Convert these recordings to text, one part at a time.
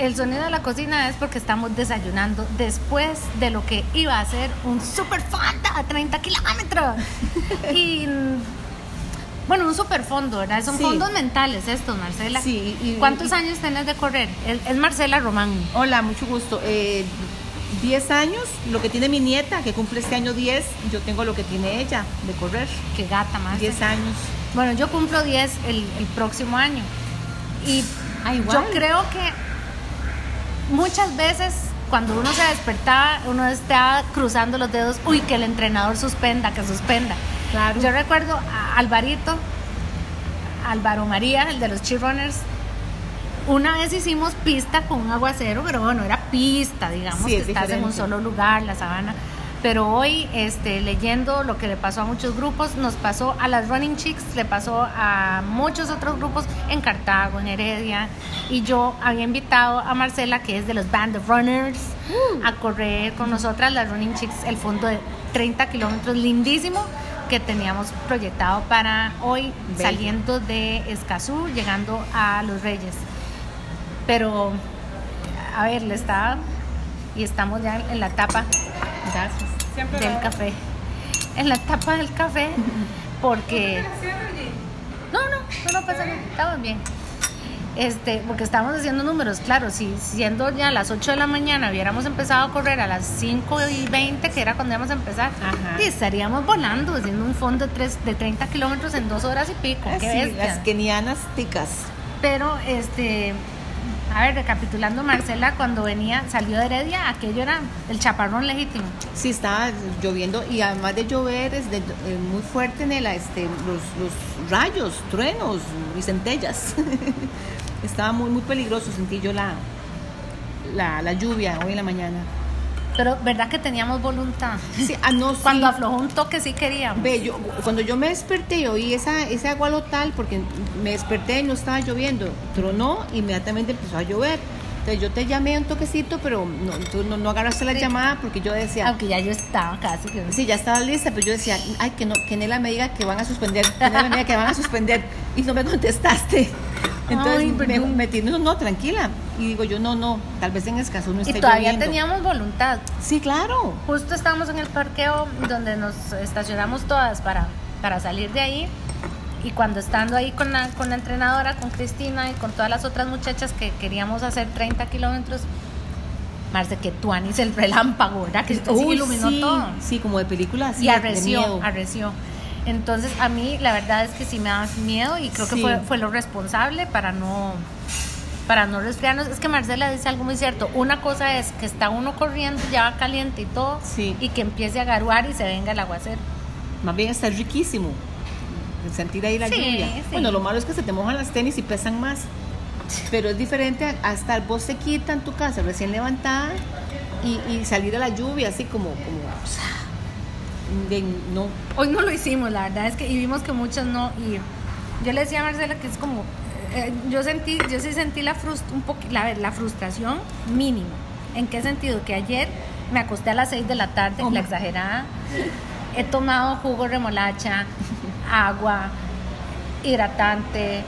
El sonido de la cocina es porque estamos desayunando después de lo que iba a ser un super fonda a 30 kilómetros. y bueno, un super fondo, ¿verdad? Son fondos mentales estos, Marcela. Sí. ¿Cuántos años tenés de correr? Es, Marcela Román. Hola, mucho gusto. Eh, 10 años, lo que tiene mi nieta, que cumple este año 10, yo tengo lo que tiene ella de correr. Qué gata más. 10 años. Bueno, yo cumplo 10 el, próximo año. Y ah, yo creo que muchas veces cuando uno se despertaba, uno estaba cruzando los dedos, uy, que el entrenador suspenda, que suspenda. Claro. Yo recuerdo a Alvarito, Álvaro María, el de los Cheer Runners, una vez hicimos pista con un aguacero, pero bueno, era pista, digamos, que estás en un solo lugar, la sabana. Pero hoy, este, leyendo lo que le pasó a muchos grupos, nos pasó a las Running Chicks, le pasó a muchos otros grupos en Cartago, en Heredia. Y yo había invitado a Marcela, que es de los Band of Runners, uh. a correr con nosotras, las Running Chicks, el fondo de 30 kilómetros lindísimo que teníamos proyectado para hoy, saliendo de Escazú, llegando a Los Reyes. Pero, a ver, le está. Y estamos ya en la tapa del café. En la tapa del café, porque. No, no, no, pasa nada. Estamos bien. Este, porque estamos haciendo números, claro, si siendo ya las 8 de la mañana hubiéramos empezado a correr a las 5 y 20, que era cuando íbamos a empezar, y estaríamos volando, haciendo un fondo de, 3, de 30 kilómetros en dos horas y pico. Qué las kenianas ticas. Pero, este, a ver, recapitulando, Marcela, cuando venía, salió de Heredia, aquello era el chaparrón legítimo. Sí, estaba lloviendo y además de llover, es eh, muy fuerte en el, este, los, rayos, truenos y centellas. estaba muy, muy peligroso, sentí yo la, la lluvia hoy en la mañana. Pero verdad que teníamos voluntad. Sí, ah, no, Cuando aflojó un toque sí queríamos. Ve, yo, cuando yo me desperté y oí esa, ese agua lotal, porque me desperté y no estaba lloviendo, tronó, inmediatamente empezó a llover. Entonces yo te llamé un toquecito, pero no, tú no, no agarraste la llamada porque yo decía... Aunque ya yo estaba casi. Sí, ya estaba lista, pero yo decía, ay, que, no, que Nela me diga que van a suspender, que Nela me diga que van a suspender, y no me contestaste. Entonces me metí, no, no, tranquila. Y digo yo, no, no, tal vez en escaso no esté Y todavía teníamos voluntad. Sí, claro. Justo estábamos en el parqueo donde nos estacionamos todas para, para salir de ahí. Y cuando estando ahí con la, con la entrenadora, con Cristina y con todas las otras muchachas que queríamos hacer 30 kilómetros, Marce, que tú Anis el relámpago, ¿verdad? Que se iluminó todo. Sí, como de película. y arreció, arreció. Entonces a mí la verdad es que sí me da miedo y creo que fue, fue lo responsable para no para no resfriarnos. Es que Marcela dice algo muy cierto. Una cosa es que está uno corriendo, ya va caliente y todo, y que empiece a garuar y se venga el aguacero. Más bien está riquísimo sentir ahí la lluvia. Bueno, lo malo es que se te mojan las tenis y pesan más. Pero es diferente a, estar vos sequita en tu casa, recién levantada, y, salir a la lluvia así como, como no. Hoy no lo hicimos, la verdad es que y vimos que muchos no. Y yo le decía a Marcela que es como, eh, yo sentí, yo sí sentí la, un la, la, frustración mínima. ¿En qué sentido? Que ayer me acosté a las 6 de la tarde, la exagerada. He tomado jugo remolacha, agua, hidratante,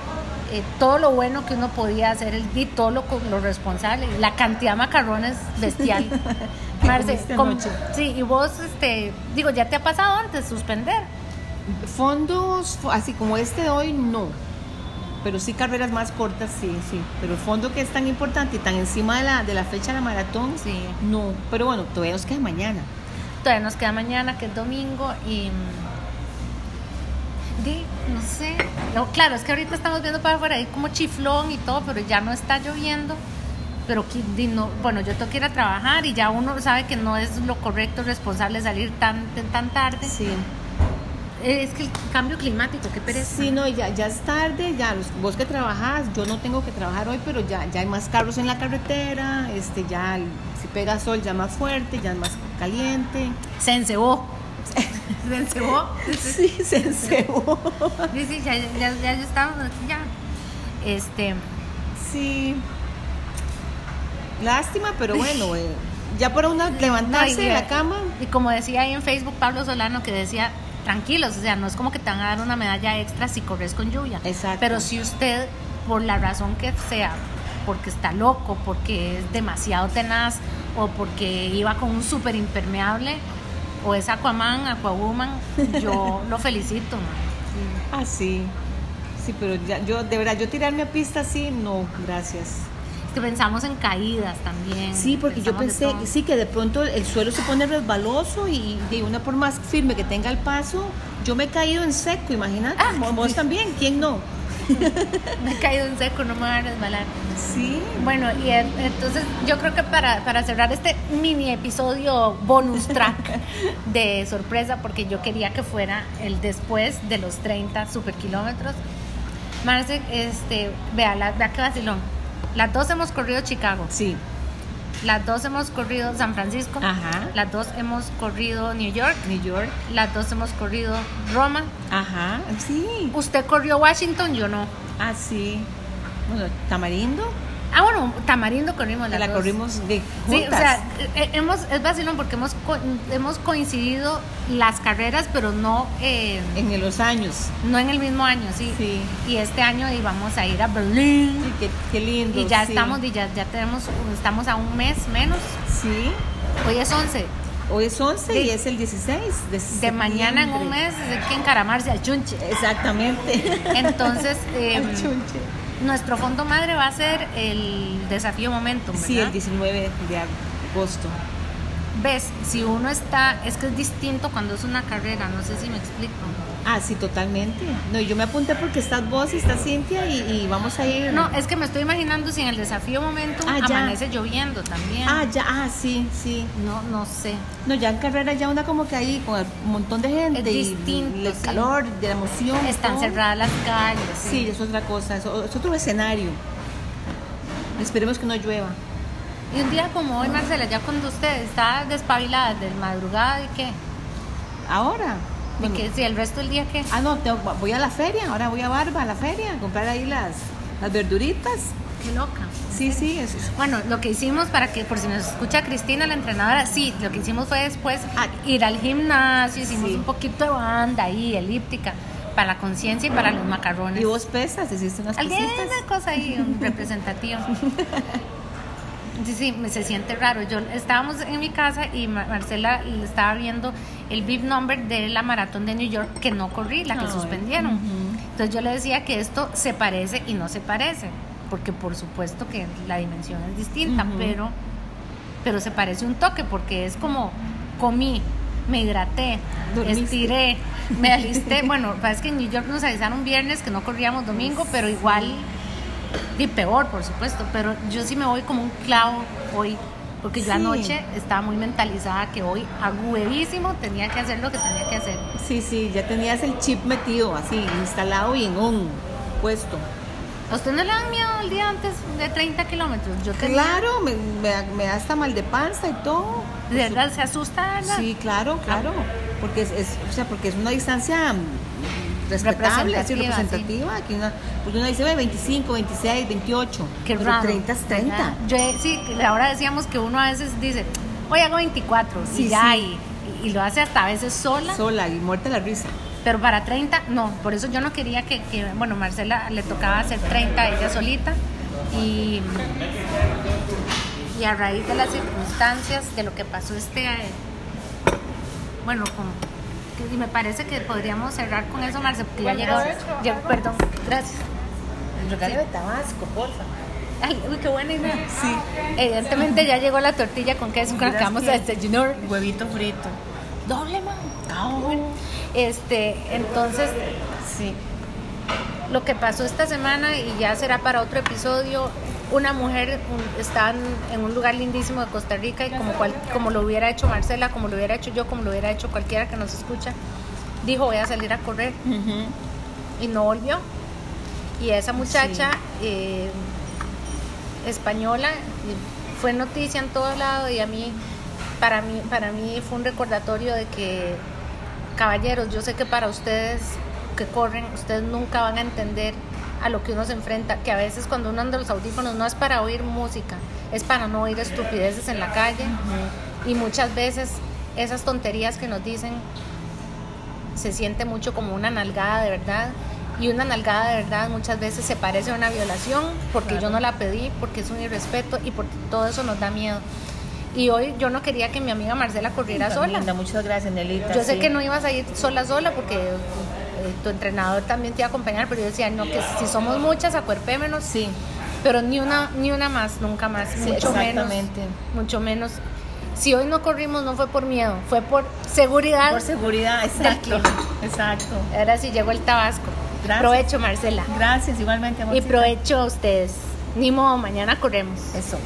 eh, todo lo bueno que uno podía hacer, el, y todo lo, lo responsable. La cantidad de macarrones bestial. Marce, sí, y vos, este, digo, ¿ya te ha pasado antes suspender? Fondos, así como este de hoy, no. Pero sí carreras más cortas, sí, sí. Pero el fondo que es tan importante y tan encima de la, de la fecha de la maratón, sí. no. Pero bueno, todavía nos queda mañana. Todavía nos queda mañana, que es domingo, y... Di, no sé. No, claro, es que ahorita estamos viendo para afuera ahí como chiflón y todo, pero ya no está lloviendo pero no, bueno, yo tengo que ir a trabajar y ya uno sabe que no es lo correcto, responsable salir tan, tan tarde. Sí. Es que el cambio climático, qué pereza. Sí, no, ya, ya es tarde, ya vos que trabajás, yo no tengo que trabajar hoy, pero ya, ya hay más carros en la carretera, este, ya si pega sol ya más fuerte, ya es más caliente. Se encebó. ¿Se encebó? Sí, se encebó. Sí, sí, ya, ya, ya estamos, ya. Este. Sí. Lástima, pero bueno, eh, ya por una levantarse de la cama. Y como decía ahí en Facebook Pablo Solano, que decía, tranquilos, o sea, no es como que te van a dar una medalla extra si corres con lluvia. Exacto. Pero si usted, por la razón que sea, porque está loco, porque es demasiado tenaz o porque iba con un súper impermeable o es Aquaman, Aquawoman, yo lo felicito. Ah, sí. Sí, pero ya, yo, de verdad, yo tirarme a pista así, no, gracias. Es que pensamos en caídas también. Sí, porque yo pensamos pensé, sí, que de pronto el suelo se pone resbaloso y de una por más firme que tenga el paso, yo me he caído en seco, imagínate. Ah, Vos sí. también, ¿quién no? Me he caído en seco, no me voy a resbalar. Sí. Bueno, y en- entonces yo creo que para, para cerrar este mini episodio bonus track de sorpresa, porque yo quería que fuera el después de los 30 super kilómetros. Marce, este, vea, la, vea qué vacilón. Las dos hemos corrido Chicago, Sí. Las dos hemos corrido San Francisco, Ajá. las dos hemos corrido New York, New York. las dos hemos corrido Roma. Ajá. Sí. Usted corrió Washington, yo no. Ah, sí. Bueno, Tamarindo, Ah, bueno, Tamarindo corrimos las la dos. corrimos de Sí, juntas. o sea, eh, hemos, es vacilón porque hemos, hemos coincidido las carreras, pero no, eh, en los años. no en el mismo año, sí. Sí. Y este año íbamos a ir a Berlín. Sí, qué, qué lindo. Y ya sí. estamos, y ya, ya tenemos, estamos a un mes menos. Sí. Hoy es 11. Hoy es 11 y es el 16 de, De mañana en un mes hay que encaramarse al chunche. Exactamente. Entonces, eh, Al chunche. Nuestro fondo madre va a ser el desafío Momentum, ¿verdad? Sí, el 19 de agosto. Ves, si uno está, es que es distinto cuando es una carrera, no sé si me explico. Ah, sí, totalmente. No, yo me apunté porque estás vos y está Cintia y, y vamos a ir. No, es que me estoy imaginando si en el desafío Momentum Ah, amanece lloviendo también. Ah, ya, ah, sí, sí. No, no sé. No, ya en carrera ya una como que ahí con un montón de gente Es y distinto, el sí. calor, de la emoción. Están todo. cerradas las calles. Sí, es otra cosa, es, es otro escenario. Esperemos que no llueva. Y un día como hoy, Marcela, ya cuando usted está despabilada del madrugada y qué, Ahora. y bueno, si el resto del día qué, Ah, no, tengo- voy a la feria, ahora voy a Barba, a la feria, a comprar ahí las, las verduritas. qué loca. Sí, sí, eso es. Bueno, lo que hicimos para que, por si nos escucha Cristina, la entrenadora, sí, lo que hicimos fue después ir al gimnasio, hicimos Sí. un poquito de banda ahí, elíptica, para la conciencia y para los macarrones. Y vos pesas, hiciste unas Alguna pesitas. cosa ahí un representativa. Sí, sí, me se siente raro. Yo estábamos en mi casa y Ma- Marcela estaba viendo el VIP number de la maratón de New York que no corrí, la que Ay, suspendieron. Entonces yo le decía que esto se parece y no se parece, porque por supuesto que la dimensión es distinta, pero pero se parece un toque porque es como comí, me hidraté, Dormiste. estiré, me alisté. Bueno, parece que en New York nos avisaron viernes que no corríamos domingo, pero igual, y peor, por supuesto. Pero yo sí me voy como un clavo hoy, porque yo Sí. anoche estaba muy mentalizada que hoy, agüevísimo, tenía que hacer lo que tenía que hacer. Sí, sí, ya tenías el chip metido así, instalado y en un puesto. ¿A usted no le dan miedo el día antes de 30 kilómetros? Yo tenía, Claro, me, me da- me da hasta mal de panza y todo. De verdad, se asusta, ¿verdad? Sí, claro, claro. Porque es, es- o sea, porque es una distancia respetable, así Representativa, una, porque uno dice, ve, 25, 26, 28. Qué pero raro. 30 es 30. ¿verdad? Yo, he- sí, ahora decíamos que uno a veces dice, hoy hago 24 Sí, y ya, sí. y, y lo hace hasta a veces sola, Sola y muerta la risa. pero para 30, no, por eso yo no quería que, que, bueno, Marcela le tocaba hacer 30 ella solita y, y a raíz de las circunstancias, de lo que pasó este, eh, bueno, con, que- y me parece que podríamos cerrar con eso, Marcela, porque ya llegó, ya- perdón, gracias. El regalo de Tabasco, porfa. Ay, uy, qué buena idea. Sí. Evidentemente ya llegó la tortilla con queso con la que vamos a desayunar. Huevito frito. Doble, man. Ah, bueno. Este, entonces, Sí. lo que pasó esta semana y ya será para otro episodio, una mujer un- está en, un lugar lindísimo de Costa Rica y como, cual- como lo hubiera hecho Marcela, como lo hubiera hecho yo, como lo hubiera hecho cualquiera que nos escucha, dijo voy a salir a correr y no volvió. Y esa muchacha eh, española fue noticia en todo lado y a mí para mí para mí fue un recordatorio de que caballeros, yo sé que para ustedes que corren, ustedes nunca van a entender a lo que uno se enfrenta, que a veces cuando uno anda los audífonos no es para oír música, es para no oír estupideces en la calle y muchas veces esas tonterías que nos dicen se siente mucho como una nalgada de verdad Y una nalgada de verdad muchas veces se parece a una violación porque Claro. yo no la pedí, porque es un irrespeto y porque todo eso nos da miedo. Y hoy yo no quería que mi amiga Marcela corriera Tan sola. linda, muchas gracias, Nelita. Yo sé sí. que no ibas a ir sola sola porque tu entrenador también te iba a acompañar, pero yo decía, no, que si somos muchas, acuerpémonos. Sí, Pero ni una, ni una más, nunca más. Sí, mucho menos. Mucho menos. Si hoy no corrimos, no fue por miedo, fue por seguridad. por seguridad, exacto. Exacto. Ahora sí llegó el tabasco. Gracias. Provecho, Marcela. Gracias, igualmente, Y provecho a ustedes. Ni modo, mañana corremos. Eso.